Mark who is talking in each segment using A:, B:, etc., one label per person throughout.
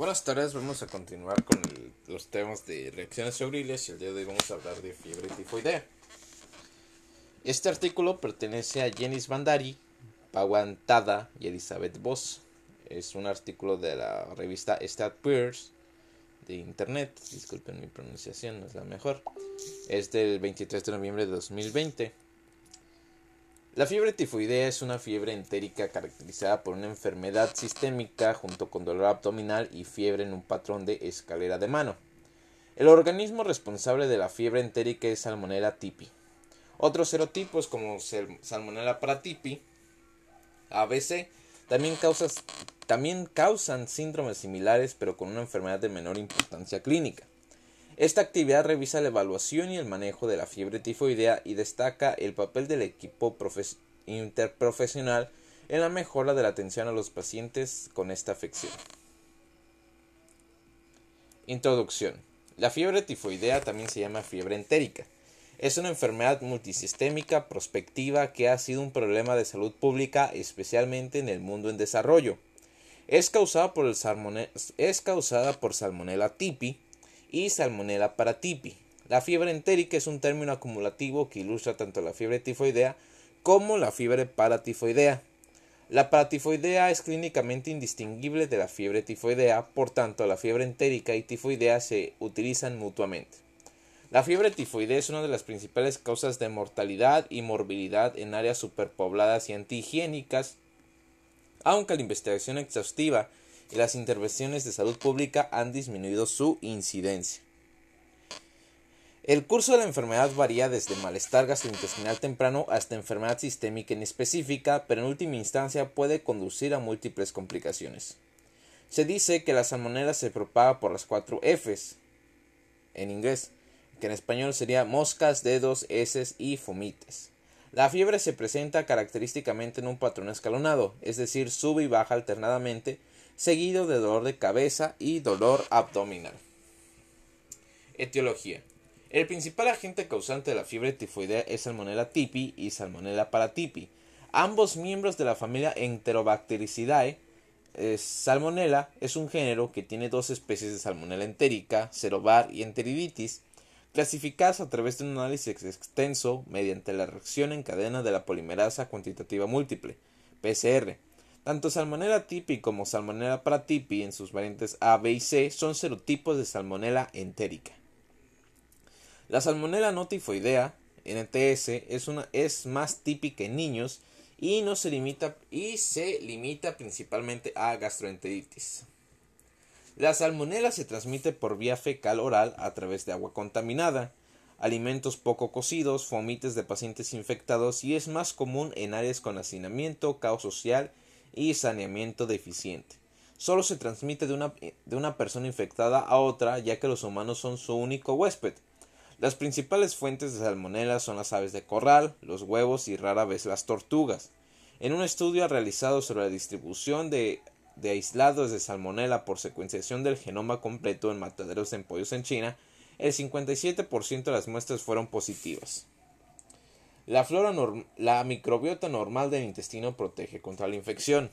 A: Buenas tardes, vamos a continuar con los temas de reacciones febriles y el día de hoy vamos a hablar de fiebre tifoidea. Este artículo pertenece a Jenis Bandari, Pawan Tada y Elizabeth Voss. Es un artículo de la revista Stat Peers de internet. Disculpen mi pronunciación, no es la mejor. Es del 23 de noviembre de 2020. La fiebre tifoidea es una fiebre entérica caracterizada por una enfermedad sistémica junto con dolor abdominal y fiebre en un patrón de escalera de mano. El organismo responsable de la fiebre entérica es Salmonella typhi. Otros serotipos como sal- Salmonella paratipi, ABC, también, también causan síndromes similares pero con una enfermedad de menor importancia clínica. Esta actividad revisa la evaluación y el manejo de la fiebre tifoidea y destaca el papel del equipo profes- interprofesional en la mejora de la atención a los pacientes con esta afección. Introducción. La fiebre tifoidea también se llama fiebre entérica. Es una enfermedad multisistémica prospectiva que ha sido un problema de salud pública especialmente en el mundo en desarrollo. Es causada por, el es causada por Salmonella typhi, y Salmonella paratipi. La fiebre entérica es un término acumulativo que ilustra tanto la fiebre tifoidea como la fiebre paratifoidea. La paratifoidea es clínicamente indistinguible de la fiebre tifoidea, por tanto la fiebre entérica y tifoidea se utilizan mutuamente. La fiebre tifoidea es una de las principales causas de mortalidad y morbilidad en áreas superpobladas y antihigiénicas, aunque la investigación exhaustiva y las intervenciones de salud pública han disminuido su incidencia. El curso de la enfermedad varía desde malestar gastrointestinal temprano hasta enfermedad sistémica inespecífica, pero en última instancia puede conducir a múltiples complicaciones. Se dice que la salmonela se propaga por las cuatro Fs en inglés, que en español sería moscas, dedos, heces y fomites. La fiebre se presenta característicamente en un patrón escalonado, es decir, sube y baja alternadamente, seguido de dolor de cabeza y dolor abdominal. Etiología. El principal agente causante de la fiebre tifoidea es Salmonella typhi y Salmonella paratipi, ambos miembros de la familia Enterobactericidae. Eh, Salmonella es un género que tiene dos especies de Salmonella entérica, Cerovar y Enteriditis, clasificadas a través de un análisis extenso mediante la reacción en cadena de la polimerasa cuantitativa múltiple, PCR. Tanto Salmonella typhi como Salmonella paratipi en sus variantes A, B y C son serotipos de Salmonella entérica. La Salmonella no tifoidea, NTS, es, una, es más típica en niños y, no se limita, y se limita principalmente a gastroenteritis. La salmonela se transmite por vía fecal oral a través de agua contaminada, alimentos poco cocidos, fomites de pacientes infectados y es más común en áreas con hacinamiento, caos social y saneamiento deficiente. Solo se transmite de una, de una persona infectada a otra ya que los humanos son su único huésped. Las principales fuentes de salmonela son las aves de corral, los huevos y rara vez las tortugas. En un estudio realizado sobre la distribución de, de aislados de salmonela por secuenciación del genoma completo en mataderos de pollos en China, el 57% de las muestras fueron positivas. La, flora la microbiota normal del intestino protege contra la infección.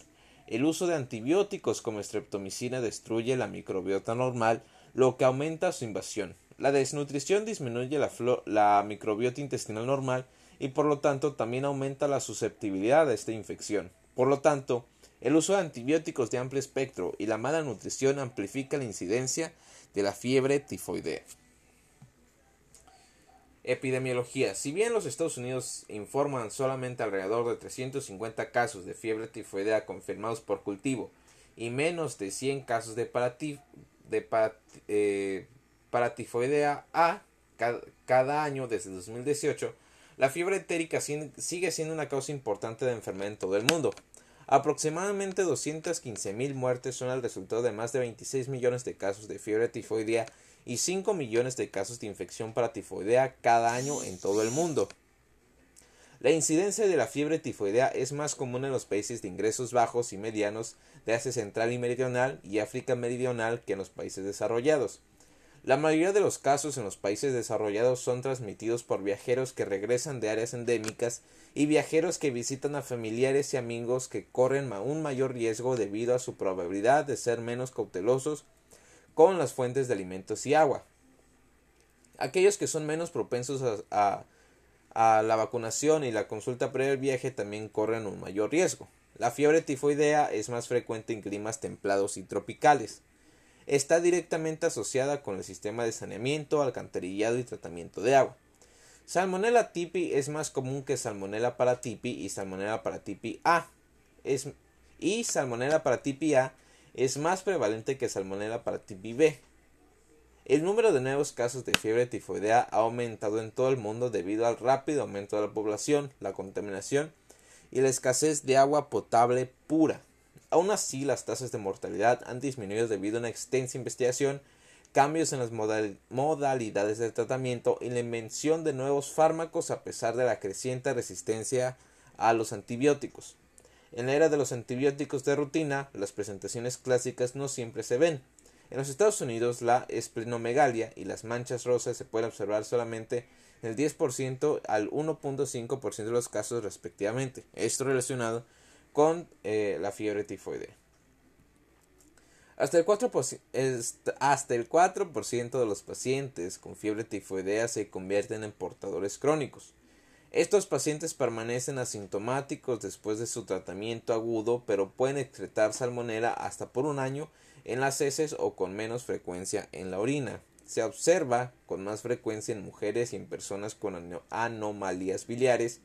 A: El uso de antibióticos como streptomicina destruye la microbiota normal, lo que aumenta su invasión. La desnutrición disminuye la, la microbiota intestinal normal y por lo tanto también aumenta la susceptibilidad a esta infección. Por lo tanto, el uso de antibióticos de amplio espectro y la mala nutrición amplifica la incidencia de la fiebre tifoidea. Epidemiología. Si bien los Estados Unidos informan solamente alrededor de 350 casos de fiebre tifoidea confirmados por cultivo y menos de 100 casos de, de eh, paratifoidea A cada, cada, año desde 2018, la fiebre entérica sigue siendo una causa importante de enfermedad en todo el mundo. Aproximadamente 215.000 muertes son el resultado de más de 26 millones de casos de fiebre tifoidea y 5 millones de casos de infección paratifoidea cada año en todo el mundo. La incidencia de la fiebre tifoidea es más común en los países de ingresos bajos y medianos de Asia Central y Meridional y África Meridional que en los países desarrollados. La mayoría de los casos en los países desarrollados son transmitidos por viajeros que regresan de áreas endémicas y viajeros que visitan a familiares y amigos que corren un mayor riesgo debido a su probabilidad de ser menos cautelosos con las fuentes de alimentos y agua. Aquellos que son menos propensos a, la vacunación y la consulta previa al viaje también corren un mayor riesgo. La fiebre tifoidea es más frecuente en climas templados y tropicales. Está directamente asociada con el sistema de saneamiento, alcantarillado y tratamiento de agua. Salmonella tipi es más común que Salmonella paratipi y Salmonella paratipi A. Es, y Salmonella paratipi A es más prevalente que Salmonella paratipi B. El número de nuevos casos de fiebre tifoidea ha aumentado en todo el mundo debido al rápido aumento de la población, la contaminación y la escasez de agua potable pura. Aún así, las tasas de mortalidad han disminuido debido a una extensa investigación cambios en las modalidades de tratamiento y la invención de nuevos fármacos a pesar de la creciente resistencia a los antibióticos. En la era de los antibióticos de rutina, las presentaciones clásicas no siempre se ven. En los Estados Unidos, la esplenomegalia y las manchas rosas se pueden observar solamente en el 10% al 1.5% de los casos respectivamente. Esto relacionado con eh, la fiebre tifoidea. Hasta el 4%, hasta el 4 de los pacientes con fiebre tifoidea se convierten en portadores crónicos. Estos pacientes permanecen asintomáticos después de su tratamiento agudo, pero pueden excretar salmonela hasta por un año en las heces o con menos frecuencia en la orina. Se observa con más frecuencia en mujeres y en personas con anomalías biliares,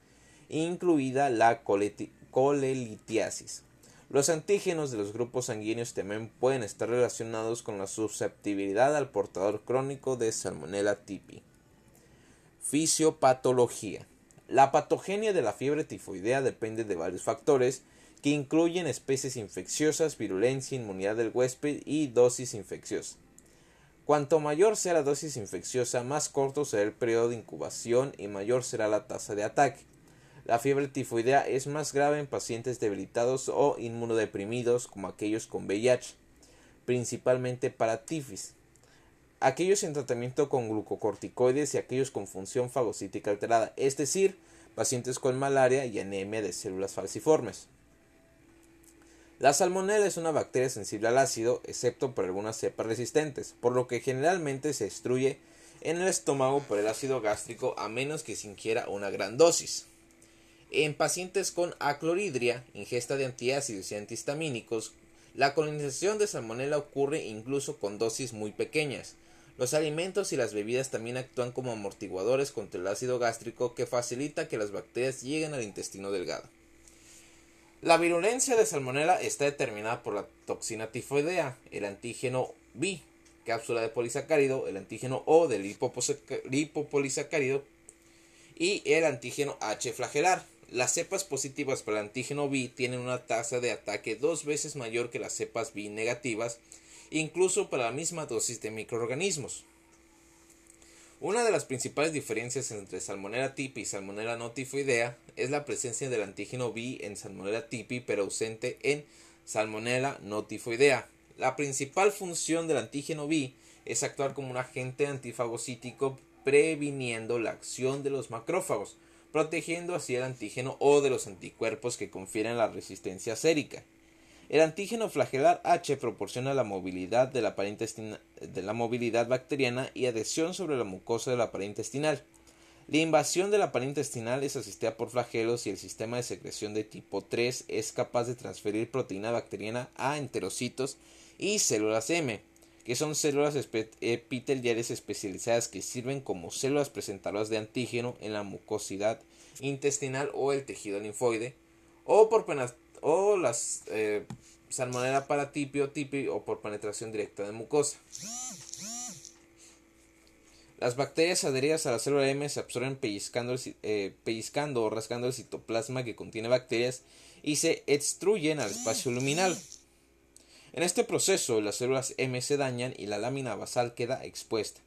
A: incluida la colelitiasis. Los antígenos de los grupos sanguíneos también pueden estar relacionados con la susceptibilidad al portador crónico de Salmonella tipi. Fisiopatología. La patogenia de la fiebre tifoidea depende de varios factores que incluyen especies infecciosas, virulencia, inmunidad del huésped y dosis infecciosa. Cuanto mayor sea la dosis infecciosa, más corto será el periodo de incubación y mayor será la tasa de ataque. La fiebre tifoidea es más grave en pacientes debilitados o inmunodeprimidos como aquellos con VIH, principalmente para tifis, aquellos en tratamiento con glucocorticoides y aquellos con función fagocítica alterada, es decir, pacientes con malaria y anemia de células falciformes. La salmonella es una bacteria sensible al ácido, excepto por algunas cepas resistentes, por lo que generalmente se destruye en el estómago por el ácido gástrico a menos que se ingiera una gran dosis. En pacientes con acloridria, ingesta de antiácidos y antihistamínicos, la colonización de salmonella ocurre incluso con dosis muy pequeñas. Los alimentos y las bebidas también actúan como amortiguadores contra el ácido gástrico que facilita que las bacterias lleguen al intestino delgado. La virulencia de salmonella está determinada por la toxina tifoidea, el antígeno B, cápsula de polisacárido, el antígeno O del lipopolisacárido y el antígeno H flagelar. Las cepas positivas para el antígeno B tienen una tasa de ataque dos veces mayor que las cepas B negativas, incluso para la misma dosis de microorganismos. Una de las principales diferencias entre Salmonella tipi y Salmonella no tifoidea es la presencia del antígeno B en Salmonella tipi pero ausente en Salmonella no tifoidea. La principal función del antígeno B es actuar como un agente antifagocítico previniendo la acción de los macrófagos, protegiendo así el antígeno o de los anticuerpos que confieren la resistencia sérica. El antígeno flagelar H proporciona la movilidad de la, pared de la movilidad bacteriana y adhesión sobre la mucosa de la pared intestinal. La invasión de la pared intestinal es asistida por flagelos y el sistema de secreción de tipo 3 es capaz de transferir proteína bacteriana a enterocitos y células M, que son células epiteliales especializadas que sirven como células presentadoras de antígeno en la mucosidad intestinal o el tejido linfoide, o por o las eh, salmonella paratipi o tipi o por penetración directa de mucosa. Las bacterias adheridas a la célula M se absorben pellizcando, eh, pellizcando o rasgando el citoplasma que contiene bacterias y se extruyen al espacio luminal. En este proceso, las células M se dañan y la lámina basal queda expuesta.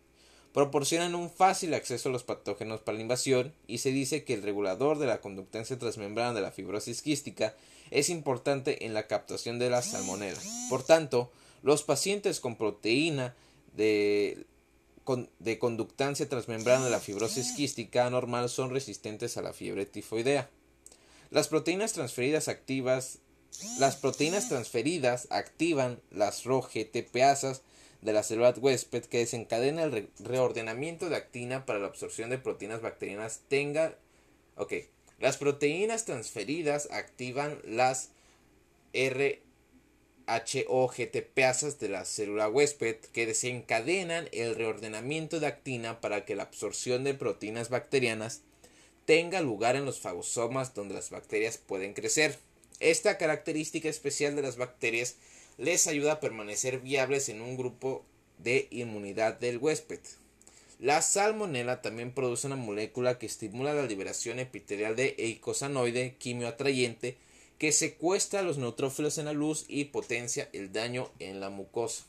A: Proporcionan un fácil acceso a los patógenos para la invasión y se dice que el regulador de la conductancia transmembrana de la fibrosis quística es importante en la captación de la salmonela. Por tanto, los pacientes con proteína de, de conductancia transmembrana de la fibrosis quística anormal son resistentes a la fiebre tifoidea. Las proteínas transferidas activas las proteínas transferidas activan las ROGTPasas de la célula huésped que desencadena el reordenamiento de actina para la absorción de proteínas bacterianas tenga... Ok, las proteínas transferidas activan las RHOGTPasas de la célula huésped que desencadenan el reordenamiento de actina para que la absorción de proteínas bacterianas tenga lugar en los fagosomas donde las bacterias pueden crecer. Esta característica especial de las bacterias les ayuda a permanecer viables en un grupo de inmunidad del huésped. La salmonela también produce una molécula que estimula la liberación epitelial de eicosanoide quimioatrayente que secuestra a los neutrófilos en la luz y potencia el daño en la mucosa.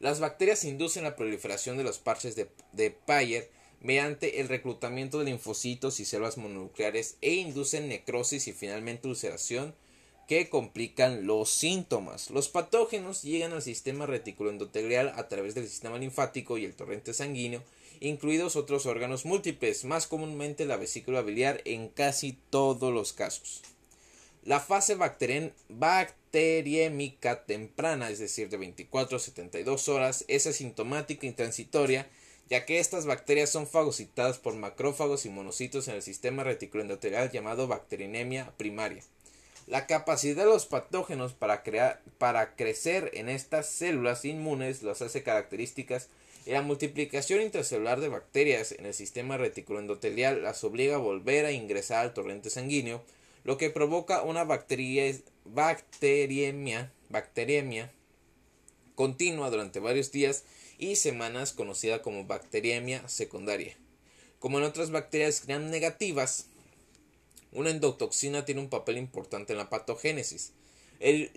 A: Las bacterias inducen la proliferación de los parches de, de Payer mediante el reclutamiento de linfocitos y células mononucleares e inducen necrosis y finalmente ulceración que complican los síntomas. Los patógenos llegan al sistema reticuloendotelial a través del sistema linfático y el torrente sanguíneo, incluidos otros órganos múltiples, más comúnmente la vesícula biliar en casi todos los casos. La fase bacteriémica temprana, es decir, de 24 a 72 horas, es asintomática y transitoria, ya que estas bacterias son fagocitadas por macrófagos y monocitos en el sistema reticuloendotelial llamado bacterinemia primaria. La capacidad de los patógenos para, crear, para crecer en estas células inmunes las hace características y la multiplicación intracelular de bacterias en el sistema reticuloendotelial las obliga a volver a ingresar al torrente sanguíneo, lo que provoca una bacteriemia, bacteriemia continua durante varios días y semanas conocida como bacteriemia secundaria. Como en otras bacterias gram negativas, una endotoxina tiene un papel importante en la patogénesis. El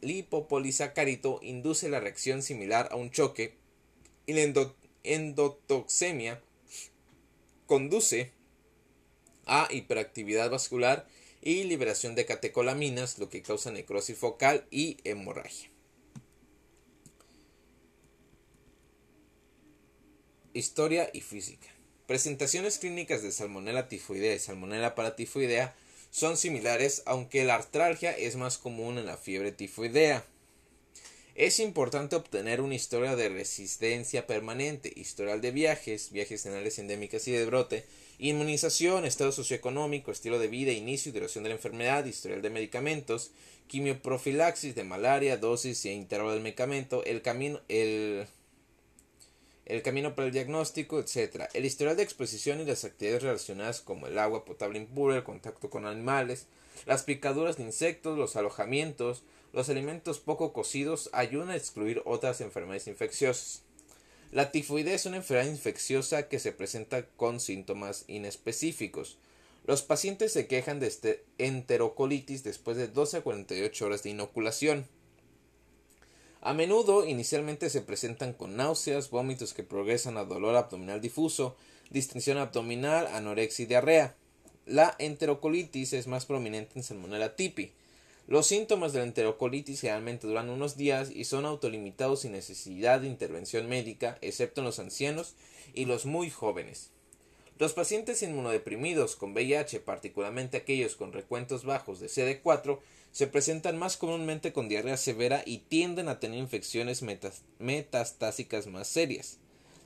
A: lipopolisacarito induce la reacción similar a un choque y la endotoxemia conduce a hiperactividad vascular y liberación de catecolaminas, lo que causa necrosis focal y hemorragia. Historia y física. Presentaciones clínicas de Salmonella tifoidea y Salmonella paratifoidea son similares, aunque la artralgia es más común en la fiebre tifoidea. Es importante obtener una historia de resistencia permanente, historial de viajes, viajes áreas endémicas y de brote, inmunización, estado socioeconómico, estilo de vida, inicio y duración de la enfermedad, historial de medicamentos, quimioprofilaxis de malaria, dosis e intervalo del medicamento, el camino, el el camino para el diagnóstico, etc. El historial de exposición y las actividades relacionadas como el agua potable impura, el contacto con animales, las picaduras de insectos, los alojamientos, los alimentos poco cocidos ayudan a excluir otras enfermedades infecciosas. La tifoidea es una enfermedad infecciosa que se presenta con síntomas inespecíficos. Los pacientes se quejan de este enterocolitis después de 12 a 48 horas de inoculación. A menudo inicialmente se presentan con náuseas, vómitos que progresan a dolor abdominal difuso, distensión abdominal, anorexia y diarrea. La enterocolitis es más prominente en Salmonella tipi. Los síntomas de la enterocolitis generalmente duran unos días y son autolimitados sin necesidad de intervención médica, excepto en los ancianos y los muy jóvenes. Los pacientes inmunodeprimidos con VIH, particularmente aquellos con recuentos bajos de CD4, se presentan más comúnmente con diarrea severa y tienden a tener infecciones metastásicas más serias.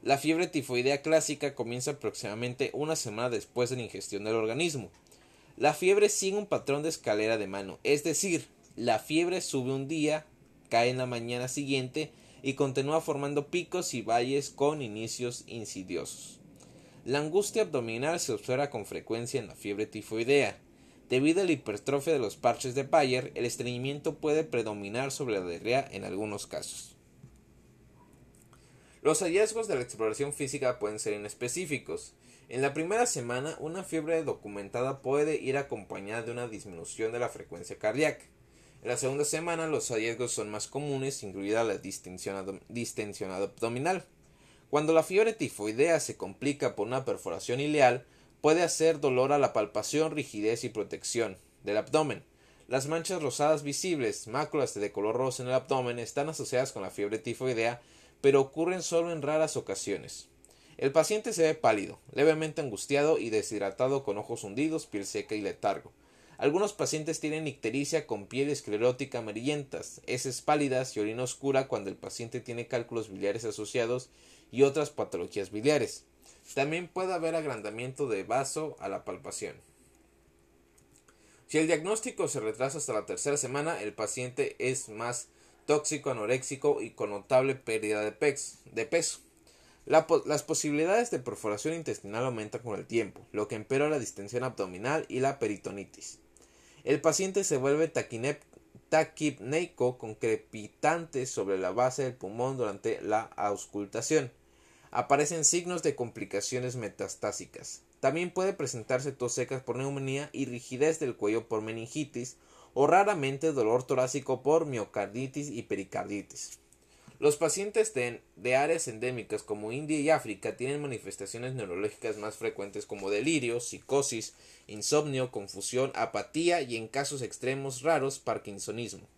A: La fiebre tifoidea clásica comienza aproximadamente una semana después de la ingestión del organismo. La fiebre sigue un patrón de escalera de mano, es decir, la fiebre sube un día, cae en la mañana siguiente y continúa formando picos y valles con inicios insidiosos. La angustia abdominal se observa con frecuencia en la fiebre tifoidea. Debido a la hipertrofia de los parches de Bayer, el estreñimiento puede predominar sobre la diarrea en algunos casos. Los hallazgos de la exploración física pueden ser inespecíficos. En la primera semana, una fiebre documentada puede ir acompañada de una disminución de la frecuencia cardíaca. En la segunda semana, los hallazgos son más comunes, incluida la distensión, distensión abdominal. Cuando la fiebre tifoidea se complica por una perforación ileal, Puede hacer dolor a la palpación, rigidez y protección del abdomen. Las manchas rosadas visibles, máculas de color rosa en el abdomen, están asociadas con la fiebre tifoidea, pero ocurren solo en raras ocasiones. El paciente se ve pálido, levemente angustiado y deshidratado con ojos hundidos, piel seca y letargo. Algunos pacientes tienen ictericia con piel esclerótica amarillentas, heces pálidas y orina oscura cuando el paciente tiene cálculos biliares asociados y otras patologías biliares. También puede haber agrandamiento de vaso a la palpación. Si el diagnóstico se retrasa hasta la tercera semana, el paciente es más tóxico, anoréxico y con notable pérdida de, peso. las posibilidades de perforación intestinal aumentan con el tiempo, lo que empeora la distensión abdominal y la peritonitis. El paciente se vuelve taquipneico con crepitantes sobre la base del pulmón durante la auscultación. Aparecen signos de complicaciones metastásicas. También puede presentarse tos secas por neumonía y rigidez del cuello por meningitis o raramente dolor torácico por miocarditis y pericarditis. Los pacientes de, áreas endémicas como India y África tienen manifestaciones neurológicas más frecuentes como delirio, psicosis, insomnio, confusión, apatía y en casos extremos raros parkinsonismo.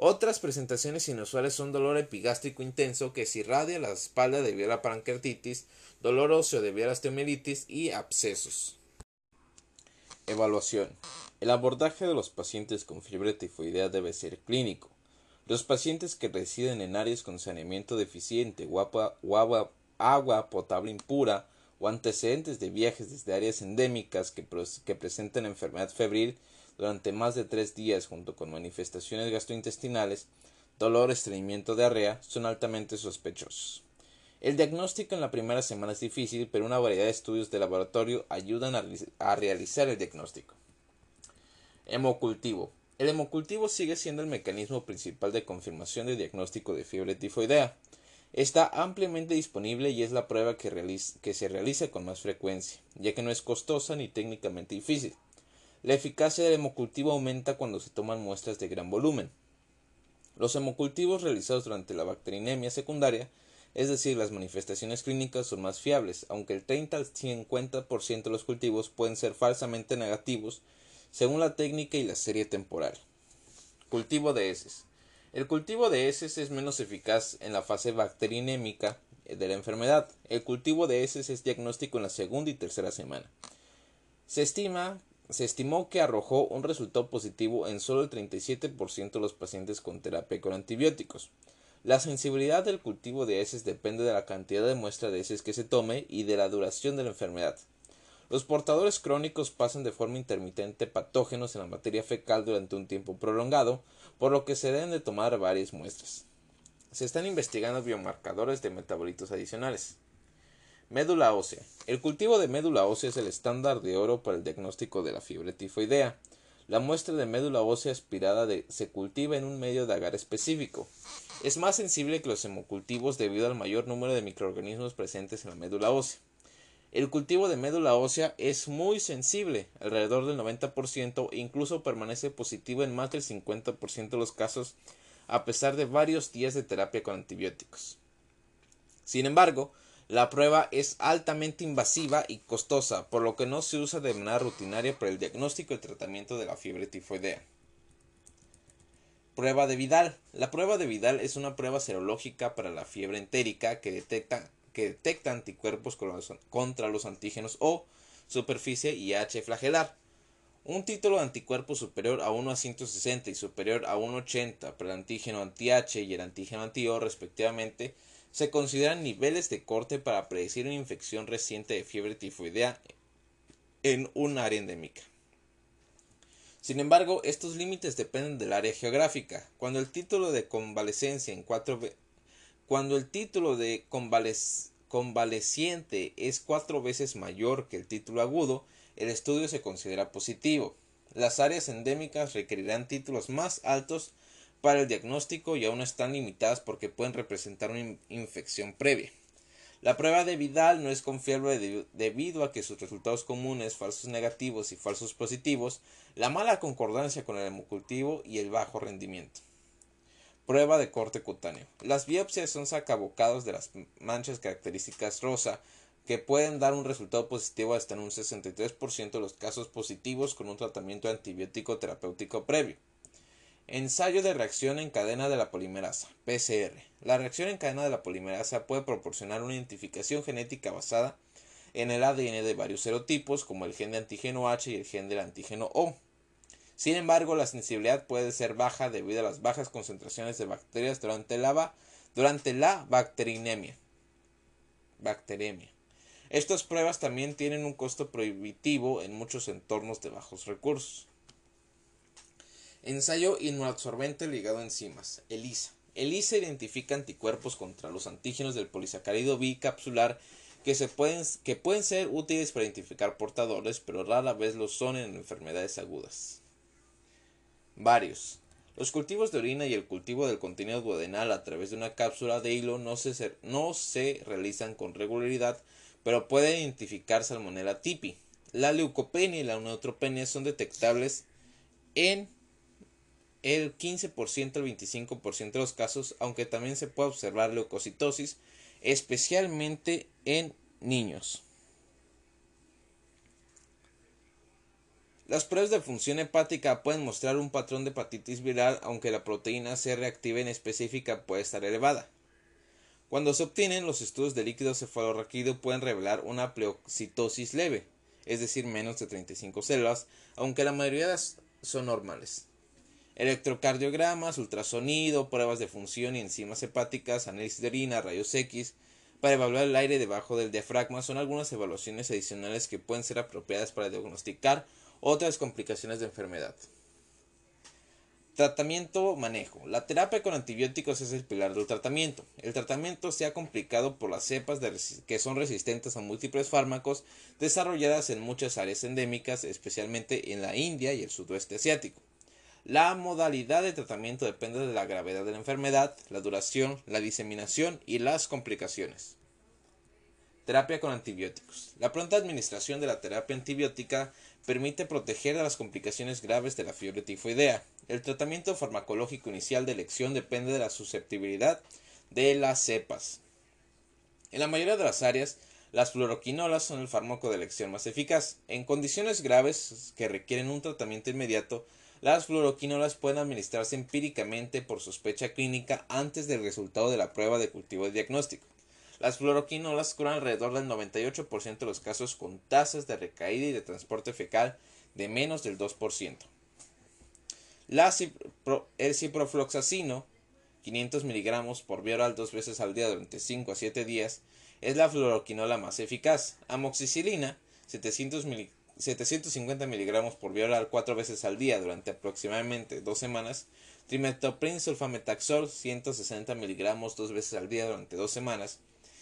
A: Otras presentaciones inusuales son dolor epigástrico intenso que se irradia la espalda debido a la pancreatitis, dolor óseo debido a la osteomielitis y abscesos. Evaluación. El abordaje de los pacientes con fiebre tifoidea debe ser clínico. Los pacientes que residen en áreas con saneamiento deficiente agua, agua potable impura o antecedentes de viajes desde áreas endémicas que presentan enfermedad febril durante más de tres días junto con manifestaciones gastrointestinales, dolor, estreñimiento, diarrea, son altamente sospechosos. El diagnóstico en la primera semana es difícil, pero una variedad de estudios de laboratorio ayudan a realizar el diagnóstico. Hemocultivo. El hemocultivo sigue siendo el mecanismo principal de confirmación de diagnóstico de fiebre tifoidea. Está ampliamente disponible y es la prueba que, que, se realiza con más frecuencia, ya que no es costosa ni técnicamente difícil. La eficacia del hemocultivo aumenta cuando se toman muestras de gran volumen. Los hemocultivos realizados durante la bacterinemia secundaria, es decir, las manifestaciones clínicas, son más fiables, aunque el 30 al 50% de los cultivos pueden ser falsamente negativos según la técnica y la serie temporal. Cultivo de heces. El cultivo de heces es menos eficaz en la fase bacterinémica de la enfermedad. El cultivo de heces es diagnóstico en la segunda y tercera semana. Se estima se estimó que arrojó un resultado positivo en solo el 37% de los pacientes con terapia con antibióticos. La sensibilidad del cultivo de heces depende de la cantidad de muestra de heces que se tome y de la duración de la enfermedad. Los portadores crónicos pasan de forma intermitente patógenos en la materia fecal durante un tiempo prolongado, por lo que se deben de tomar varias muestras. Se están investigando biomarcadores de metabolitos adicionales. Médula ósea. El cultivo de médula ósea es el estándar de oro para el diagnóstico de la fiebre tifoidea. La muestra de médula ósea aspirada se cultiva en un medio de agar específico. Es más sensible que los hemocultivos debido al mayor número de microorganismos presentes en la médula ósea. El cultivo de médula ósea es muy sensible, alrededor del 90%, e incluso permanece positivo en más del 50% de los casos, a pesar de varios días de terapia con antibióticos. Sin embargo, la prueba es altamente invasiva y costosa, por lo que no se usa de manera rutinaria para el diagnóstico y tratamiento de la fiebre tifoidea. Prueba de Vidal. La prueba de Vidal es una prueba serológica para la fiebre entérica que detecta anticuerpos contra los antígenos O, superficie y H flagelar. Un título de anticuerpo superior a 1 a 160 y superior a 1,80 para el antígeno anti-H y el antígeno anti-O respectivamente se consideran niveles de corte para predecir una infección reciente de fiebre tifoidea en un área endémica. Sin embargo, estos límites dependen del área geográfica. Cuando el título de convalecencia en cuando el título de convaleciente es cuatro veces mayor que el título agudo, el estudio se considera positivo. Las áreas endémicas requerirán títulos más altos para el diagnóstico y aún están limitadas porque pueden representar una infección previa. La prueba de Vidal no es confiable debido a que sus resultados comunes, falsos negativos y falsos positivos, la mala concordancia con el hemocultivo y el bajo rendimiento. Prueba de corte cutáneo. Las biopsias son sacabocados de las manchas características rosa que pueden dar un resultado positivo hasta en un 63% de los casos positivos con un tratamiento antibiótico terapéutico previo. Ensayo de reacción en cadena de la polimerasa, PCR. La reacción en cadena de la polimerasa puede proporcionar una identificación genética basada en el ADN de varios serotipos, como el gen de antígeno H y el gen del antígeno O. Sin embargo, la sensibilidad puede ser baja debido a las bajas concentraciones de bacterias durante la, durante la bacterinemia. Estas pruebas también tienen un costo prohibitivo en muchos entornos de bajos recursos. Ensayo inmunoabsorbente ligado a enzimas, ELISA. ELISA identifica anticuerpos contra los antígenos del polisacárido bicapsular que, se pueden, que pueden ser útiles para identificar portadores, pero rara vez lo son en enfermedades agudas. Varios. Los cultivos de orina y el cultivo del contenido duodenal a través de una cápsula de hilo no se, no se realizan con regularidad, pero puede identificar Salmonella tipi. La leucopenia y la neutropenia son detectables en el 15% al 25% de los casos, aunque también se puede observar leucocitosis, especialmente en niños. Las pruebas de función hepática pueden mostrar un patrón de hepatitis viral aunque la proteína C reactiva en específica puede estar elevada. Cuando se obtienen los estudios de líquido cefalorraquídeo pueden revelar una pleocitosis leve, es decir, menos de 35 células, aunque la mayoría son normales. Electrocardiogramas, ultrasonido, pruebas de función y enzimas hepáticas, análisis de orina, rayos X, para evaluar el aire debajo del diafragma son algunas evaluaciones adicionales que pueden ser apropiadas para diagnosticar otras complicaciones de enfermedad. Tratamiento manejo. La terapia con antibióticos es el pilar del tratamiento. El tratamiento se ha complicado por las cepas que son resistentes a múltiples fármacos desarrolladas en muchas áreas endémicas, especialmente en la India y el sudoeste asiático. La modalidad de tratamiento depende de la gravedad de la enfermedad, la duración, la diseminación y las complicaciones. Terapia con antibióticos. La pronta administración de la terapia antibiótica permite proteger de las complicaciones graves de la fiebre tifoidea. El tratamiento farmacológico inicial de elección depende de la susceptibilidad de las cepas. En la mayoría de las áreas, las fluoroquinolas son el fármaco de elección más eficaz. En condiciones graves que requieren un tratamiento inmediato, las fluoroquinolas pueden administrarse empíricamente por sospecha clínica antes del resultado de la prueba de cultivo de diagnóstico. Las fluoroquinolas curan alrededor del 98% de los casos con tasas de recaída y de transporte fecal de menos del 2%. La el ciprofloxacino, 500 miligramos por vía oral dos veces al día durante 5 a 7 días, es la fluoroquinola más eficaz. Amoxicilina, 750 miligramos por vía oral cuatro veces al día durante aproximadamente dos semanas. Trimetoprim sulfametaxol, 160 miligramos dos veces al día durante dos semanas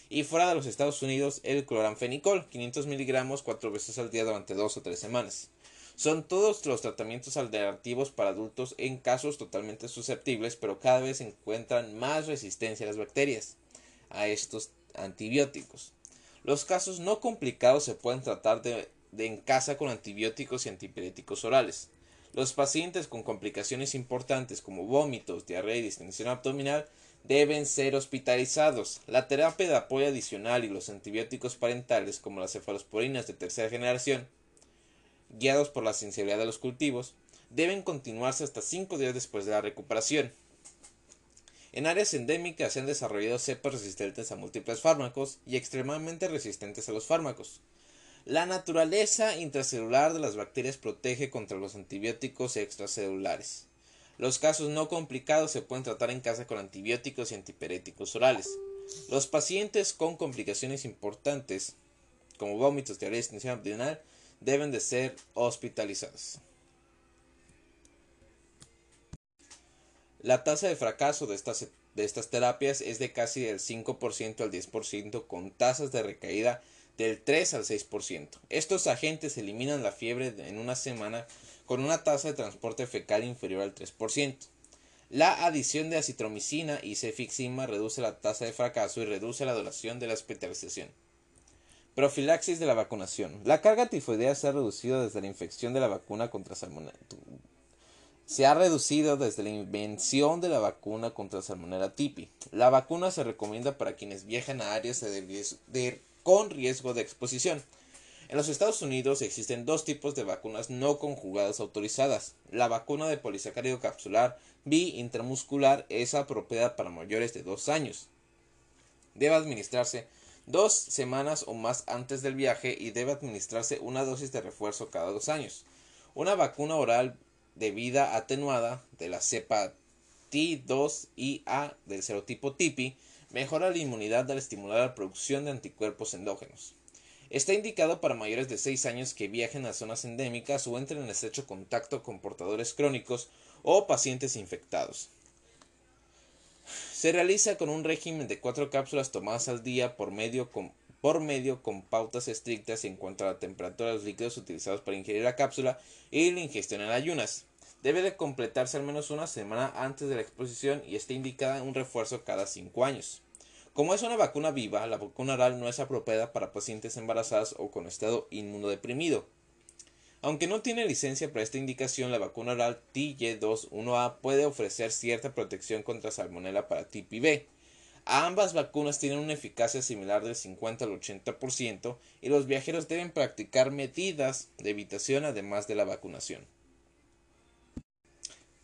A: y fuera de los Estados Unidos el cloranfenicol, 500 miligramos cuatro veces al día durante dos o tres semanas. Son todos los tratamientos alternativos para adultos en casos totalmente susceptibles, pero cada vez encuentran más resistencia a las bacterias a estos antibióticos. Los casos no complicados se pueden tratar de, de en casa con antibióticos y antipiréticos orales. Los pacientes con complicaciones importantes como vómitos, diarrea y distensión abdominal deben ser hospitalizados. La terapia de apoyo adicional y los antibióticos parentales como las cefalosporinas de tercera generación, guiados por la sensibilidad de los cultivos, deben continuarse hasta 5 días después de la recuperación. En áreas endémicas se han desarrollado cepas resistentes a múltiples fármacos y extremadamente resistentes a los fármacos. La naturaleza intracelular de las bacterias protege contra los antibióticos extracelulares. Los casos no complicados se pueden tratar en casa con antibióticos y antipiréticos orales. Los pacientes con complicaciones importantes, como vómitos, diarrea y extensión abdominal, deben de ser hospitalizados. La tasa de fracaso de estas, de estas terapias es de casi del 5% al 10%, con tasas de recaída del 3 al 6%. Estos agentes eliminan la fiebre en una semana con una tasa de transporte fecal inferior al 3%. La adición de acitromicina y cefixima reduce la tasa de fracaso y reduce la duración de la hospitalización. Profilaxis de la vacunación. La carga tifoidea se ha reducido desde la infección de la vacuna contra salmonella. Se ha reducido desde la invención de la vacuna contra salmonella tipi. La vacuna se recomienda para quienes viajan a áreas con riesgo de exposición. En los Estados Unidos existen dos tipos de vacunas no conjugadas autorizadas. La vacuna de polisacárido capsular bi intramuscular es apropiada para mayores de dos años. Debe administrarse dos semanas o más antes del viaje y debe administrarse una dosis de refuerzo cada dos años. Una vacuna oral de vida atenuada de la cepa T2IA del serotipo TIPI mejora la inmunidad al estimular la producción de anticuerpos endógenos. Está indicado para mayores de 6 años que viajen a zonas endémicas o entren en estrecho contacto con portadores crónicos o pacientes infectados. Se realiza con un régimen de 4 cápsulas tomadas al día por medio con, por medio con pautas estrictas en cuanto a la temperatura de los líquidos utilizados para ingerir la cápsula y la ingestión en ayunas. Debe de completarse al menos una semana antes de la exposición y está indicada un refuerzo cada 5 años. Como es una vacuna viva, la vacuna oral no es apropiada para pacientes embarazadas o con estado inmunodeprimido. Aunque no tiene licencia para esta indicación, la vacuna oral TY21A puede ofrecer cierta protección contra salmonella para TPB. Ambas vacunas tienen una eficacia similar del 50 al 80% y los viajeros deben practicar medidas de evitación además de la vacunación.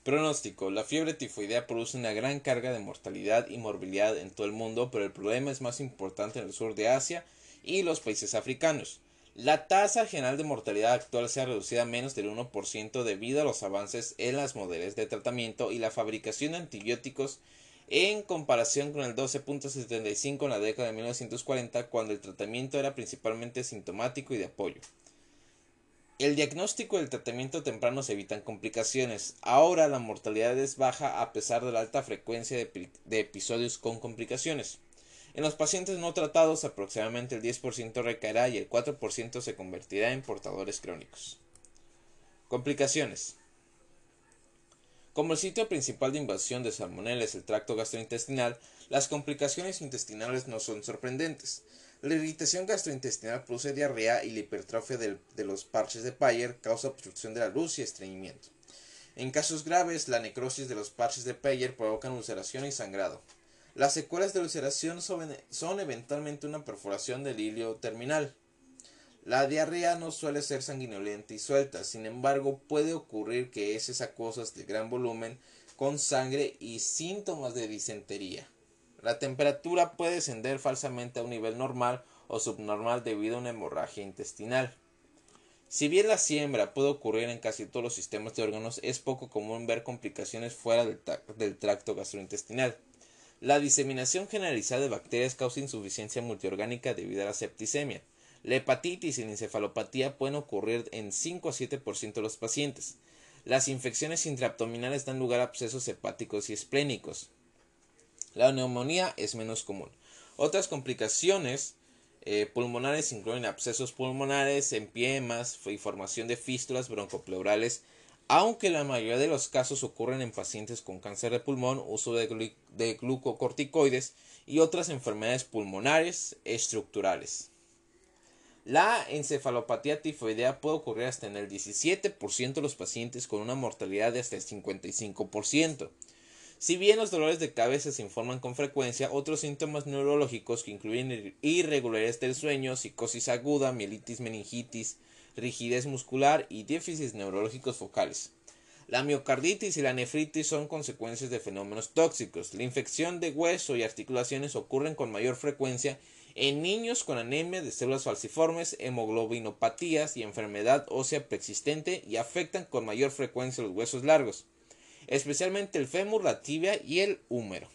A: Pronóstico. La fiebre tifoidea produce una gran carga de mortalidad y morbilidad en todo el mundo, pero el problema es más importante en el sur de Asia y los países africanos. La tasa general de mortalidad actual se ha reducido a menos del 1% debido a los avances en las modelos de tratamiento y la fabricación de antibióticos en comparación con el 12.75 en la década de 1940 cuando el tratamiento era principalmente sintomático y de apoyo. El diagnóstico y el tratamiento temprano se evitan complicaciones. Ahora la mortalidad es baja a pesar de la alta frecuencia de, episodios con complicaciones. En los pacientes no tratados aproximadamente el 10% recaerá y el 4% se convertirá en portadores crónicos. Complicaciones. Como el sitio principal de invasión de salmonella es el tracto gastrointestinal, las complicaciones intestinales no son sorprendentes. La irritación gastrointestinal produce diarrea y la hipertrofia de, los parches de Peyer causa obstrucción de la luz y estreñimiento. En casos graves, la necrosis de los parches de Peyer provoca ulceración y sangrado. Las secuelas de ulceración son, son eventualmente una perforación del hilio terminal. La diarrea no suele ser sanguinolenta y suelta, sin embargo puede ocurrir que heces acuosas de gran volumen con sangre y síntomas de disentería. La temperatura puede descender falsamente a un nivel normal o subnormal debido a una hemorragia intestinal. Si bien la siembra puede ocurrir en casi todos los sistemas de órganos, es poco común ver complicaciones fuera del, tracto gastrointestinal. La diseminación generalizada de bacterias causa insuficiencia multiorgánica debido a la septicemia. La hepatitis y la encefalopatía pueden ocurrir en 5 a 7% de los pacientes. Las infecciones intraabdominales dan lugar a abscesos hepáticos y esplénicos. La neumonía es menos común. Otras complicaciones eh, pulmonares incluyen abscesos pulmonares, empiemas y formación de fístulas broncopleurales, aunque la mayoría de los casos ocurren en pacientes con cáncer de pulmón, uso de, de glucocorticoides y otras enfermedades pulmonares estructurales. La encefalopatía tifoidea puede ocurrir hasta en el 17% de los pacientes con una mortalidad de hasta el 55%. Si bien los dolores de cabeza se informan con frecuencia, otros síntomas neurológicos que incluyen irregularidades del sueño, psicosis aguda, mielitis, meningitis, rigidez muscular y déficits neurológicos focales. La miocarditis y la nefritis son consecuencias de fenómenos tóxicos. La infección de hueso y articulaciones ocurren con mayor frecuencia en niños con anemia de células falciformes, hemoglobinopatías y enfermedad ósea preexistente y afectan con mayor frecuencia los huesos largos especialmente el fémur, la tibia y el húmero.